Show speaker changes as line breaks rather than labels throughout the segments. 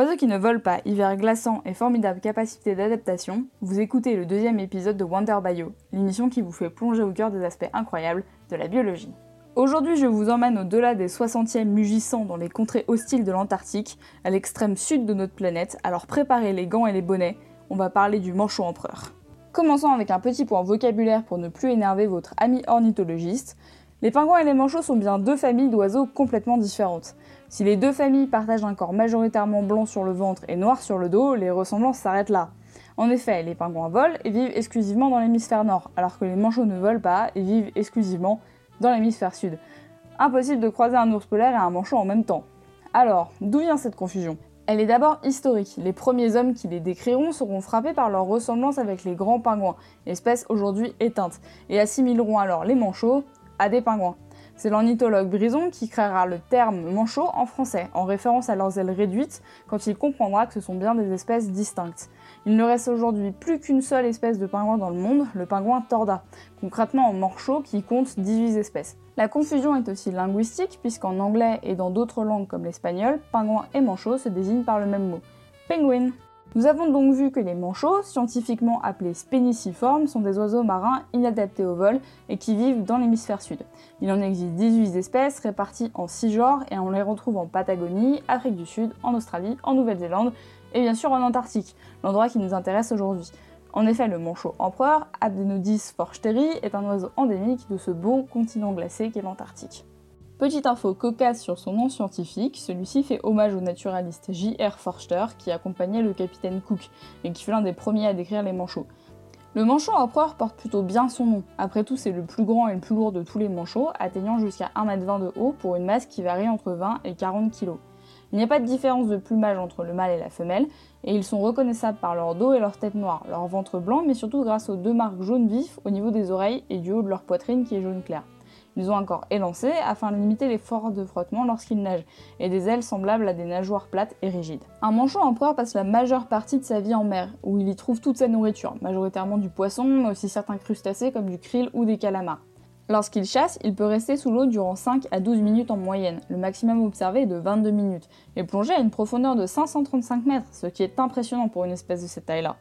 Oiseaux qui ne volent pas, hiver glaçant et formidable capacité d'adaptation, vous écoutez le deuxième épisode de Wonder Bio, l'émission qui vous fait plonger au cœur des aspects incroyables de la biologie. Aujourd'hui, je vous emmène au-delà des 60e mugissants dans les contrées hostiles de l'Antarctique, à l'extrême sud de notre planète, alors préparez les gants et les bonnets, on va parler du manchot empereur. Commençons avec un petit point vocabulaire pour ne plus énerver votre ami ornithologiste. Les pingouins et les manchots sont bien deux familles d'oiseaux complètement différentes. Si les deux familles partagent un corps majoritairement blanc sur le ventre et noir sur le dos, les ressemblances s'arrêtent là. En effet, les pingouins volent et vivent exclusivement dans l'hémisphère nord, alors que les manchots ne volent pas et vivent exclusivement dans l'hémisphère sud. Impossible de croiser un ours polaire et un manchot en même temps. Alors, d'où vient cette confusion? Elle est d'abord historique. Les premiers hommes qui les décriront seront frappés par leur ressemblance avec les grands pingouins, espèce aujourd'hui éteinte, et assimileront alors les manchots à des pingouins. C'est l'ornithologue Brison qui créera le terme manchot en français, en référence à leurs ailes réduites, quand il comprendra que ce sont bien des espèces distinctes. Il ne reste aujourd'hui plus qu'une seule espèce de pingouin dans le monde, le pingouin torda, concrètement en manchot qui compte 18 espèces. La confusion est aussi linguistique, puisqu'en anglais et dans d'autres langues comme l'espagnol, pingouin et manchot se désignent par le même mot. Penguin. Nous avons donc vu que les manchots, scientifiquement appelés spéniciformes, sont des oiseaux marins inadaptés au vol et qui vivent dans l'hémisphère sud. Il en existe 18 espèces réparties en 6 genres et on les retrouve en Patagonie, Afrique du Sud, en Australie, en Nouvelle-Zélande et bien sûr en Antarctique, l'endroit qui nous intéresse aujourd'hui. En effet, le manchot empereur, Abdenodis forsteri, est un oiseau endémique de ce beau continent glacé qu'est l'Antarctique. Petite info cocasse sur son nom scientifique, celui-ci fait hommage au naturaliste J.R. Forster qui accompagnait le capitaine Cook et qui fut l'un des premiers à décrire les manchots. Le manchot empereur porte plutôt bien son nom. Après tout, c'est le plus grand et le plus lourd de tous les manchots, atteignant jusqu'à 1m20 de haut pour une masse qui varie entre 20 et 40 kg. Il n'y a pas de différence de plumage entre le mâle et la femelle, et ils sont reconnaissables par leur dos et leur tête noire, leur ventre blanc, mais surtout grâce aux deux marques jaunes vifs au niveau des oreilles et du haut de leur poitrine qui est jaune clair. Ils ont un corps élancé afin de limiter les forces de frottement lorsqu'ils nagent, et des ailes semblables à des nageoires plates et rigides. Un manchot empereur passe la majeure partie de sa vie en mer, où il y trouve toute sa nourriture, majoritairement du poisson, mais aussi certains crustacés comme du krill ou des calamars. Lorsqu'il chasse, il peut rester sous l'eau durant 5 à 12 minutes en moyenne. Le maximum observé est de 22 minutes, et plonger à une profondeur de 535 mètres, ce qui est impressionnant pour une espèce de cette taille-là.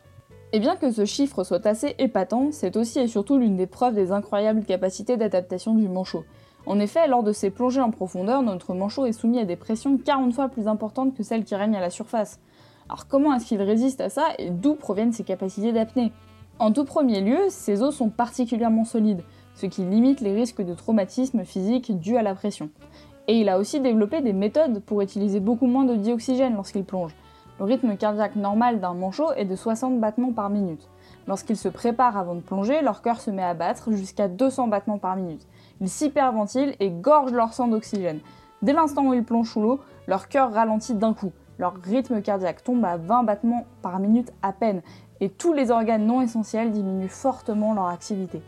Et bien que ce chiffre soit assez épatant, c'est aussi et surtout l'une des preuves des incroyables capacités d'adaptation du manchot. En effet, lors de ses plongées en profondeur, notre manchot est soumis à des pressions 40 fois plus importantes que celles qui règnent à la surface. Alors comment est-ce qu'il résiste à ça et d'où proviennent ses capacités d'apnée? En tout premier lieu, ses os sont particulièrement solides, ce qui limite les risques de traumatisme physique dus à la pression. Et il a aussi développé des méthodes pour utiliser beaucoup moins de dioxygène lorsqu'il plonge. Le rythme cardiaque normal d'un manchot est de 60 battements par minute. Lorsqu'ils se préparent avant de plonger, leur cœur se met à battre jusqu'à 200 battements par minute. Ils s'hyperventilent et gorgent leur sang d'oxygène. Dès l'instant où ils plongent sous l'eau, leur cœur ralentit d'un coup. Leur rythme cardiaque tombe à 20 battements par minute à peine, et tous les organes non essentiels diminuent fortement leur activité.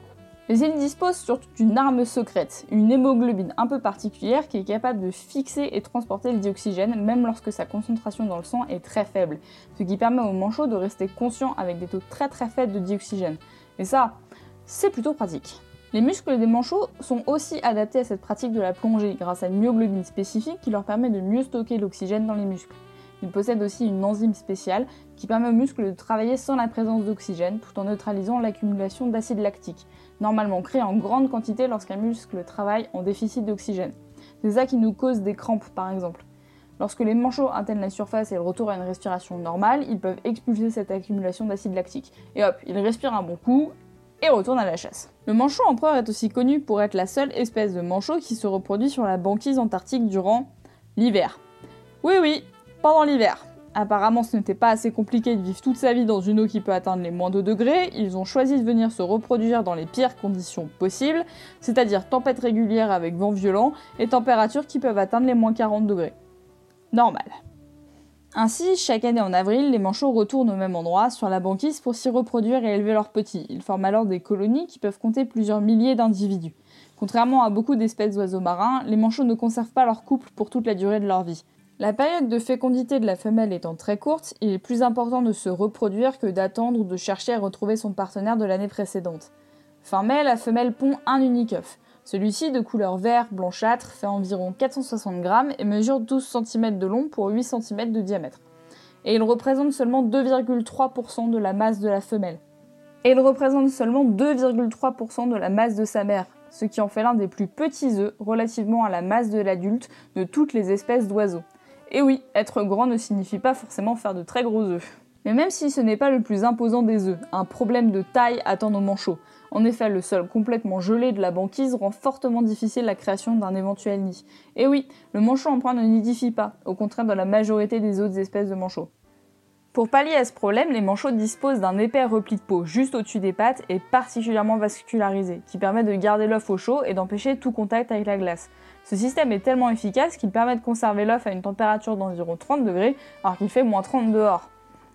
Mais il dispose surtout d'une arme secrète, une hémoglobine un peu particulière qui est capable de fixer et transporter le dioxygène même lorsque sa concentration dans le sang est très faible, ce qui permet au manchot de rester conscient avec des taux très très faibles de dioxygène. Et ça, c'est plutôt pratique. Les muscles des manchots sont aussi adaptés à cette pratique de la plongée grâce à une myoglobine spécifique qui leur permet de mieux stocker l'oxygène dans les muscles. Ils possèdent aussi une enzyme spéciale qui permet aux muscles de travailler sans la présence d'oxygène tout en neutralisant l'accumulation d'acide lactique, normalement créé en grande quantité lorsqu'un muscle travaille en déficit d'oxygène. C'est ça qui nous cause des crampes par exemple. Lorsque les manchots atteignent la surface et le retour à une respiration normale, ils peuvent expulser cette accumulation d'acide lactique. Et hop, ils respirent un bon coup et retournent à la chasse. Le manchot empereur est aussi connu pour être la seule espèce de manchot qui se reproduit sur la banquise antarctique durant l'hiver. Oui oui, pendant l'hiver. Apparemment, ce n'était pas assez compliqué de vivre toute sa vie dans une eau qui peut atteindre les moins 2 degrés. Ils ont choisi de venir se reproduire dans les pires conditions possibles, c'est-à-dire tempêtes régulières avec vent violent et températures qui peuvent atteindre les moins 40 degrés. Normal. Ainsi, chaque année en avril, les manchots retournent au même endroit, sur la banquise, pour s'y reproduire et élever leurs petits. Ils forment alors des colonies qui peuvent compter plusieurs milliers d'individus. Contrairement à beaucoup d'espèces d'oiseaux marins, les manchots ne conservent pas leur couple pour toute la durée de leur vie. La période de fécondité de la femelle étant très courte, il est plus important de se reproduire que d'attendre ou de chercher à retrouver son partenaire de l'année précédente. Fin mai, la femelle pond un unique œuf. Celui-ci, de couleur vert blanchâtre, fait environ 460 grammes et mesure 12 cm de long pour 8 cm de diamètre. et il représente seulement 2,3% de la masse de la femelle. Et il représente seulement 2,3% de la masse de sa mère, ce qui en fait l'un des plus petits œufs relativement à la masse de l'adulte de toutes les espèces d'oiseaux. Et oui, être grand ne signifie pas forcément faire de très gros œufs. Mais même si ce n'est pas le plus imposant des œufs, un problème de taille attend nos manchots. En effet, le sol complètement gelé de la banquise rend fortement difficile la création d'un éventuel nid. Et oui, le manchot en point ne nidifie pas, au contraire de la majorité des autres espèces de manchots. Pour pallier à ce problème, les manchots disposent d'un épais repli de peau juste au-dessus des pattes et particulièrement vascularisé, qui permet de garder l'œuf au chaud et d'empêcher tout contact avec la glace. Ce système est tellement efficace qu'il permet de conserver l'œuf à une température d'environ 30 degrés alors qu'il fait moins 30 dehors.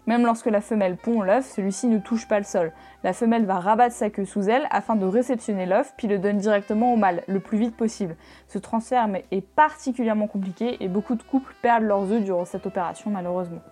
Même lorsque la femelle pond l'œuf, celui-ci ne touche pas le sol. La femelle va rabattre sa queue sous elle afin de réceptionner l'œuf puis le donne directement au mâle, le plus vite possible. Ce transfert est particulièrement compliqué et beaucoup de couples perdent leurs œufs durant cette opération malheureusement.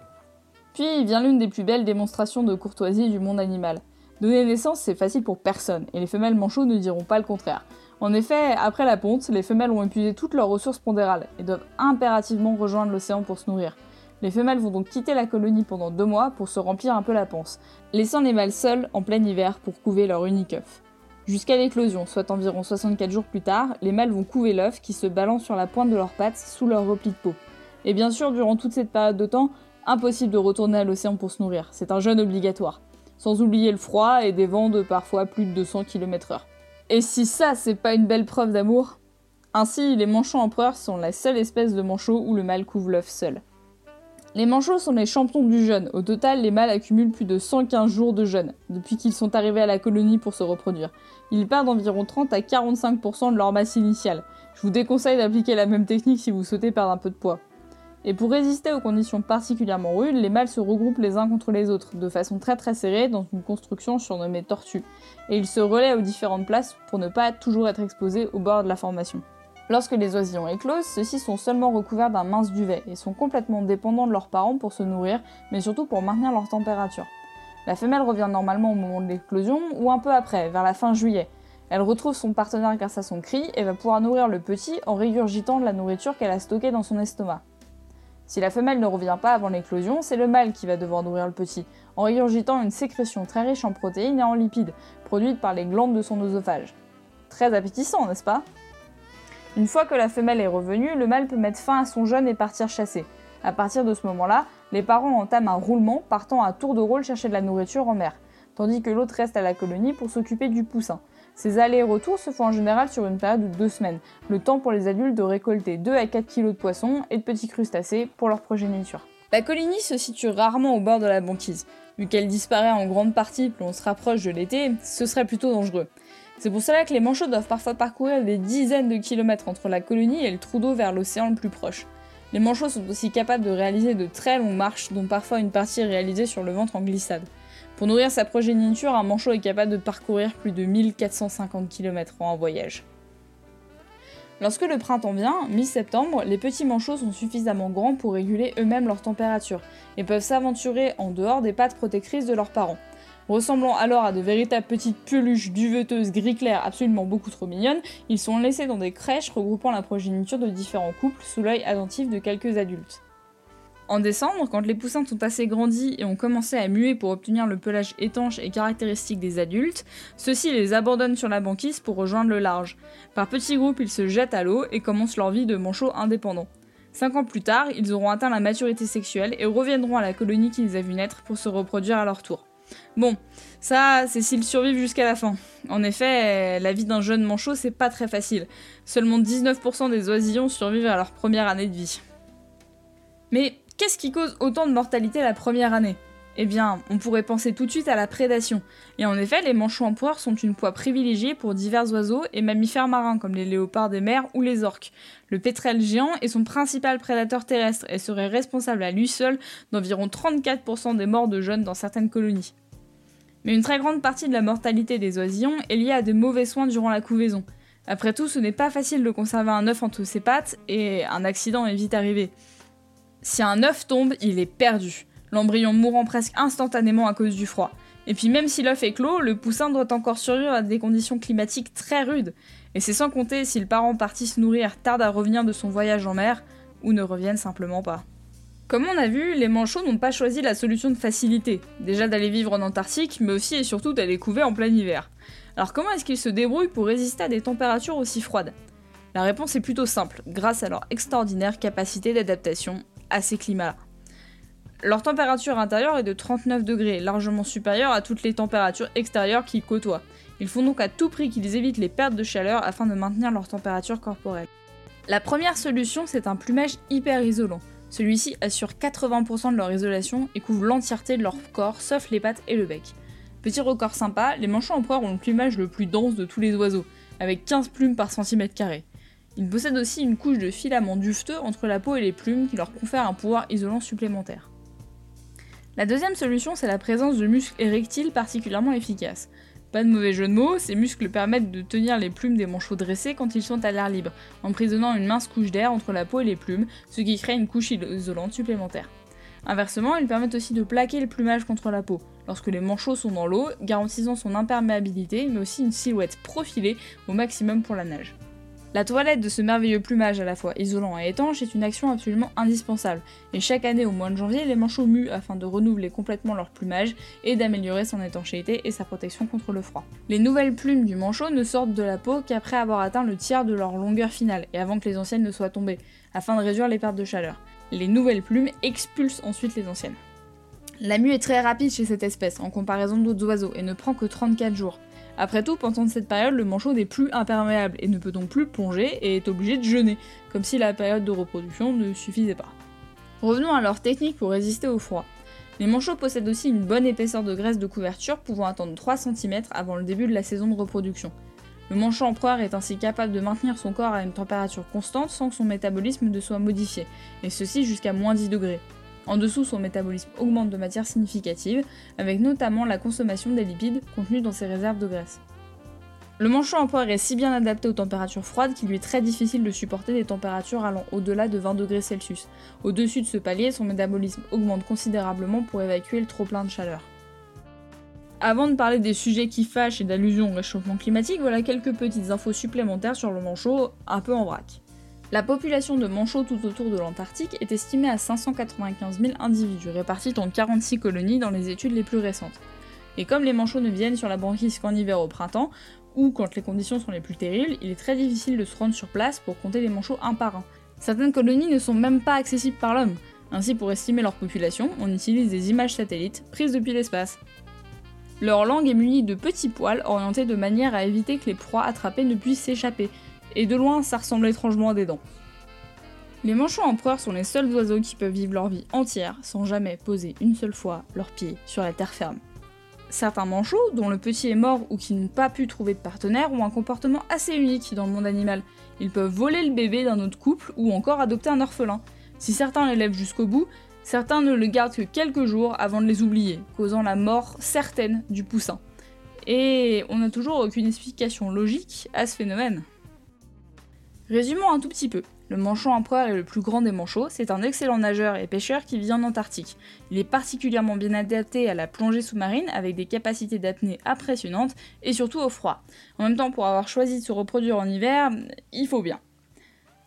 Puis vient l'une des plus belles démonstrations de courtoisie du monde animal. Donner naissance, c'est facile pour personne, et les femelles manchots ne diront pas le contraire. En effet, après la ponte, les femelles ont épuisé toutes leurs ressources pondérales et doivent impérativement rejoindre l'océan pour se nourrir. Les femelles vont donc quitter la colonie pendant deux mois pour se remplir un peu la panse, laissant les mâles seuls en plein hiver pour couver leur unique œuf. Jusqu'à l'éclosion, soit environ 64 jours plus tard, les mâles vont couver l'œuf qui se balance sur la pointe de leurs pattes sous leur repli de peau. Et bien sûr, durant toute cette période de temps, impossible de retourner à l'océan pour se nourrir, c'est un jeûne obligatoire. Sans oublier le froid et des vents de parfois plus de 200 km/h. Et si ça, c'est pas une belle preuve d'amour? Ainsi, les manchots empereurs sont la seule espèce de manchot où le mâle couvre l'œuf seul. Les manchots sont les champions du jeûne. Au total, les mâles accumulent plus de 115 jours de jeûne depuis qu'ils sont arrivés à la colonie pour se reproduire. Ils perdent environ 30 à 45% de leur masse initiale. Je vous déconseille d'appliquer la même technique si vous souhaitez perdre un peu de poids. Et pour résister aux conditions particulièrement rudes, les mâles se regroupent les uns contre les autres, de façon très très serrée, dans une construction surnommée tortue. Et ils se relaient aux différentes places pour ne pas toujours être exposés au bord de la formation. Lorsque les oisillons éclosent, ceux-ci sont seulement recouverts d'un mince duvet et sont complètement dépendants de leurs parents pour se nourrir, mais surtout pour maintenir leur température. La femelle revient normalement au moment de l'éclosion ou un peu après, vers la fin juillet. Elle retrouve son partenaire grâce à son cri et va pouvoir nourrir le petit en régurgitant de la nourriture qu'elle a stockée dans son estomac. Si la femelle ne revient pas avant l'éclosion, c'est le mâle qui va devoir nourrir le petit, en régurgitant une sécrétion très riche en protéines et en lipides, produite par les glandes de son oesophage. Très appétissant, n'est-ce pas? Une fois que la femelle est revenue, le mâle peut mettre fin à son jeûne et partir chasser. À partir de ce moment-là, les parents entament un roulement partant à tour de rôle chercher de la nourriture en mer, tandis que l'autre reste à la colonie pour s'occuper du poussin. Ces allers-retours se font en général sur une période de deux semaines, le temps pour les adultes de récolter 2 à 4 kg de poissons et de petits crustacés pour leur progéniture. La colonie se situe rarement au bord de la banquise. Vu qu'elle disparaît en grande partie plus on se rapproche de l'été, ce serait plutôt dangereux. C'est pour cela que les manchots doivent parfois parcourir des dizaines de kilomètres entre la colonie et le trou d'eau vers l'océan le plus proche. Les manchots sont aussi capables de réaliser de très longues marches, dont parfois une partie est réalisée sur le ventre en glissade. Pour nourrir sa progéniture, un manchot est capable de parcourir plus de 1450 km en voyage. Lorsque le printemps vient, mi-septembre, les petits manchots sont suffisamment grands pour réguler eux-mêmes leur température et peuvent s'aventurer en dehors des pattes protectrices de leurs parents. Ressemblant alors à de véritables petites peluches duveteuses gris clair absolument beaucoup trop mignonnes, ils sont laissés dans des crèches regroupant la progéniture de différents couples sous l'œil attentif de quelques adultes. En décembre, quand les poussins sont assez grandis et ont commencé à muer pour obtenir le pelage étanche et caractéristique des adultes, ceux-ci les abandonnent sur la banquise pour rejoindre le large. Par petits groupes, ils se jettent à l'eau et commencent leur vie de manchots indépendants. Cinq ans plus tard, ils auront atteint la maturité sexuelle et reviendront à la colonie qui les a vus naître pour se reproduire à leur tour. Bon, ça, c'est s'ils survivent jusqu'à la fin. En effet, la vie d'un jeune manchot, c'est pas très facile. Seulement 19% des oisillons survivent à leur première année de vie. Mais qu'est-ce qui cause autant de mortalité la première année? Eh bien, on pourrait penser tout de suite à la prédation. Et en effet, les manchots empereurs sont une proie privilégiée pour divers oiseaux et mammifères marins comme les léopards des mers ou les orques. Le pétrel géant est son principal prédateur terrestre et serait responsable à lui seul d'environ 34% des morts de jeunes dans certaines colonies. Mais une très grande partie de la mortalité des oisillons est liée à de mauvais soins durant la couvaison. Après tout, ce n'est pas facile de conserver un œuf entre ses pattes et un accident est vite arrivé. Si un œuf tombe, il est perdu l'embryon mourant presque instantanément à cause du froid. Et puis même si l'œuf est clos, le poussin doit encore survivre à des conditions climatiques très rudes. Et c'est sans compter si le parent parti se nourrir tarde à revenir de son voyage en mer, ou ne revienne simplement pas. Comme on a vu, les manchots n'ont pas choisi la solution de facilité, déjà d'aller vivre en Antarctique, mais aussi et surtout d'aller couver en plein hiver. Alors comment est-ce qu'ils se débrouillent pour résister à des températures aussi froides? La réponse est plutôt simple, grâce à leur extraordinaire capacité d'adaptation ces climats-là. Leur température intérieure est de 39 degrés, largement supérieure à toutes les températures extérieures qu'ils côtoient. Il faut donc à tout prix qu'ils évitent les pertes de chaleur afin de maintenir leur température corporelle. La première solution, c'est un plumage hyper isolant. Celui-ci assure 80% de leur isolation et couvre l'entièreté de leur corps, sauf les pattes et le bec. Petit record sympa, les manchots empereurs ont le plumage le plus dense de tous les oiseaux, avec 15 plumes par centimètre carré. Ils possèdent aussi une couche de filaments dufteux entre la peau et les plumes qui leur confère un pouvoir isolant supplémentaire. La deuxième solution, c'est la présence de muscles érectiles particulièrement efficaces. Pas de mauvais jeu de mots, ces muscles permettent de tenir les plumes des manchots dressés quand ils sont à l'air libre, emprisonnant une mince couche d'air entre la peau et les plumes, ce qui crée une couche isolante supplémentaire. Inversement, ils permettent aussi de plaquer le plumage contre la peau, lorsque les manchots sont dans l'eau, garantissant son imperméabilité, mais aussi une silhouette profilée au maximum pour la nage. La toilette de ce merveilleux plumage à la fois isolant et étanche est une action absolument indispensable, et chaque année au mois de janvier, les manchots muent afin de renouveler complètement leur plumage et d'améliorer son étanchéité et sa protection contre le froid. Les nouvelles plumes du manchot ne sortent de la peau qu'après avoir atteint le tiers de leur longueur finale et avant que les anciennes ne soient tombées, afin de réduire les pertes de chaleur. Les nouvelles plumes expulsent ensuite les anciennes. La mue est très rapide chez cette espèce en comparaison d'autres oiseaux et ne prend que 34 jours. Après tout, pendant cette période, le manchot n'est plus imperméable et ne peut donc plus plonger et est obligé de jeûner, comme si la période de reproduction ne suffisait pas. Revenons à leur technique pour résister au froid. Les manchots possèdent aussi une bonne épaisseur de graisse de couverture pouvant attendre 3 cm avant le début de la saison de reproduction. Le manchot empereur est ainsi capable de maintenir son corps à une température constante sans que son métabolisme ne soit modifié, et ceci jusqu'à moins 10 degrés. En dessous, son métabolisme augmente de manière significative, avec notamment la consommation des lipides contenus dans ses réserves de graisse. Le manchot empereur est si bien adapté aux températures froides qu'il lui est très difficile de supporter des températures allant au-delà de 20 degrés. Au-dessus de ce palier, son métabolisme augmente considérablement pour évacuer le trop-plein de chaleur. Avant de parler des sujets qui fâchent et d'allusions au réchauffement climatique, voilà quelques petites infos supplémentaires sur le manchot, un peu en vrac. La population de manchots tout autour de l'Antarctique est estimée à 595 000 individus, répartis dans 46 colonies dans les études les plus récentes. Et comme les manchots ne viennent sur la banquise qu'en hiver au printemps, ou quand les conditions sont les plus terribles, il est très difficile de se rendre sur place pour compter les manchots un par un. Certaines colonies ne sont même pas accessibles par l'homme. Ainsi, pour estimer leur population, on utilise des images satellites prises depuis l'espace. Leur langue est munie de petits poils orientés de manière à éviter que les proies attrapées ne puissent s'échapper, et de loin ça ressemble étrangement à des dents. Les manchots empereurs sont les seuls oiseaux qui peuvent vivre leur vie entière sans jamais poser une seule fois leurs pieds sur la terre ferme. Certains manchots, dont le petit est mort ou qui n'ont pas pu trouver de partenaire, ont un comportement assez unique dans le monde animal. Ils peuvent voler le bébé d'un autre couple ou encore adopter un orphelin. Si certains l'élèvent jusqu'au bout, certains ne le gardent que quelques jours avant de les oublier, causant la mort certaine du poussin. Et on n'a toujours aucune explication logique à ce phénomène. Résumons un tout petit peu. Le manchot empereur est le plus grand des manchots, c'est un excellent nageur et pêcheur qui vit en Antarctique. Il est particulièrement bien adapté à la plongée sous-marine avec des capacités d'apnée impressionnantes et surtout au froid. En même temps, pour avoir choisi de se reproduire en hiver, il faut bien.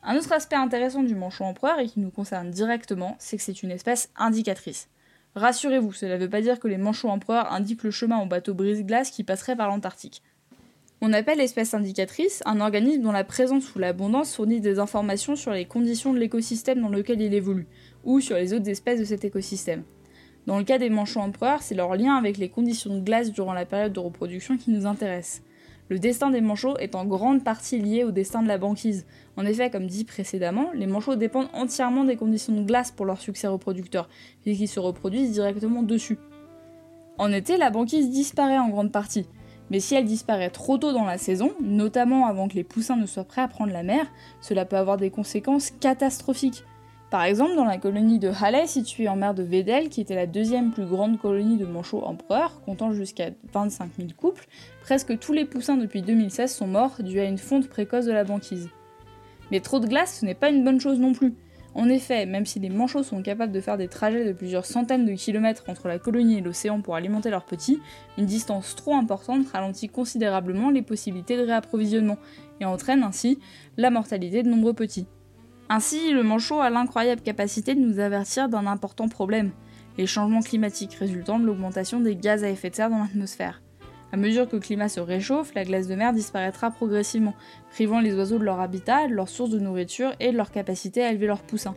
Un autre aspect intéressant du manchot empereur et qui nous concerne directement, c'est que c'est une espèce indicatrice. Rassurez-vous, cela ne veut pas dire que les manchots empereurs indiquent le chemin aux bateaux brise-glace qui passeraient par l'Antarctique. On appelle espèce indicatrice un organisme dont la présence ou l'abondance fournit des informations sur les conditions de l'écosystème dans lequel il évolue, ou sur les autres espèces de cet écosystème. Dans le cas des manchots empereurs, c'est leur lien avec les conditions de glace durant la période de reproduction qui nous intéresse. Le destin des manchots est en grande partie lié au destin de la banquise. En effet, comme dit précédemment, les manchots dépendent entièrement des conditions de glace pour leur succès reproducteur, puisqu'ils se reproduisent directement dessus. En été, la banquise disparaît en grande partie, mais si elle disparaît trop tôt dans la saison, notamment avant que les poussins ne soient prêts à prendre la mer, cela peut avoir des conséquences catastrophiques. Par exemple, dans la colonie de Halley, située en mer de Vedel, qui était la deuxième plus grande colonie de manchots empereurs, comptant jusqu'à 25 000 couples, presque tous les poussins depuis 2016 sont morts dû à une fonte précoce de la banquise. Mais trop de glace, ce n'est pas une bonne chose non plus. En effet, même si les manchots sont capables de faire des trajets de plusieurs centaines de kilomètres entre la colonie et l'océan pour alimenter leurs petits, une distance trop importante ralentit considérablement les possibilités de réapprovisionnement et entraîne ainsi la mortalité de nombreux petits. Ainsi, le manchot a l'incroyable capacité de nous avertir d'un important problème, les changements climatiques résultant de l'augmentation des gaz à effet de serre dans l'atmosphère. À mesure que le climat se réchauffe, la glace de mer disparaîtra progressivement, privant les oiseaux de leur habitat, de leur source de nourriture et de leur capacité à élever leurs poussins.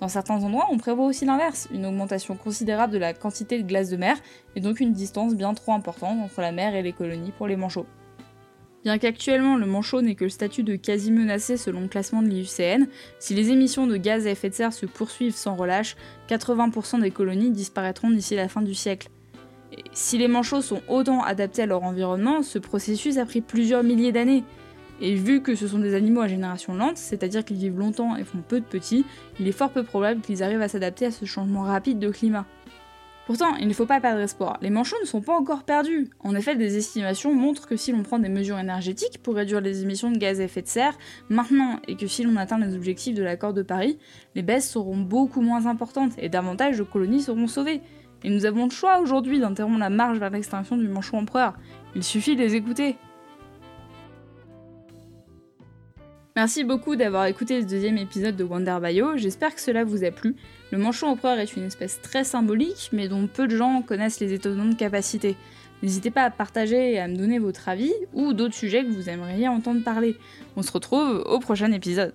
Dans certains endroits, on prévoit aussi l'inverse, une augmentation considérable de la quantité de glace de mer, et donc une distance bien trop importante entre la mer et les colonies pour les manchots. Bien qu'actuellement le manchot n'ait que le statut de quasi menacé selon le classement de l'IUCN, si les émissions de gaz à effet de serre se poursuivent sans relâche, 80% des colonies disparaîtront d'ici la fin du siècle. Si les manchots sont autant adaptés à leur environnement, ce processus a pris plusieurs milliers d'années. Et vu que ce sont des animaux à génération lente, c'est-à-dire qu'ils vivent longtemps et font peu de petits, il est fort peu probable qu'ils arrivent à s'adapter à ce changement rapide de climat. Pourtant, il ne faut pas perdre espoir, les manchots ne sont pas encore perdus. En effet, des estimations montrent que si l'on prend des mesures énergétiques pour réduire les émissions de gaz à effet de serre maintenant et que si l'on atteint les objectifs de l'accord de Paris, les baisses seront beaucoup moins importantes et davantage de colonies seront sauvées. Et nous avons le choix aujourd'hui d'interrompre la marche vers l'extinction du manchot empereur. Il suffit de les écouter. Merci beaucoup d'avoir écouté le deuxième épisode de Wonder Bio, j'espère que cela vous a plu. Le manchot empereur est une espèce très symbolique, mais dont peu de gens connaissent les étonnantes capacités. N'hésitez pas à partager et à me donner votre avis, ou d'autres sujets que vous aimeriez entendre parler. On se retrouve au prochain épisode.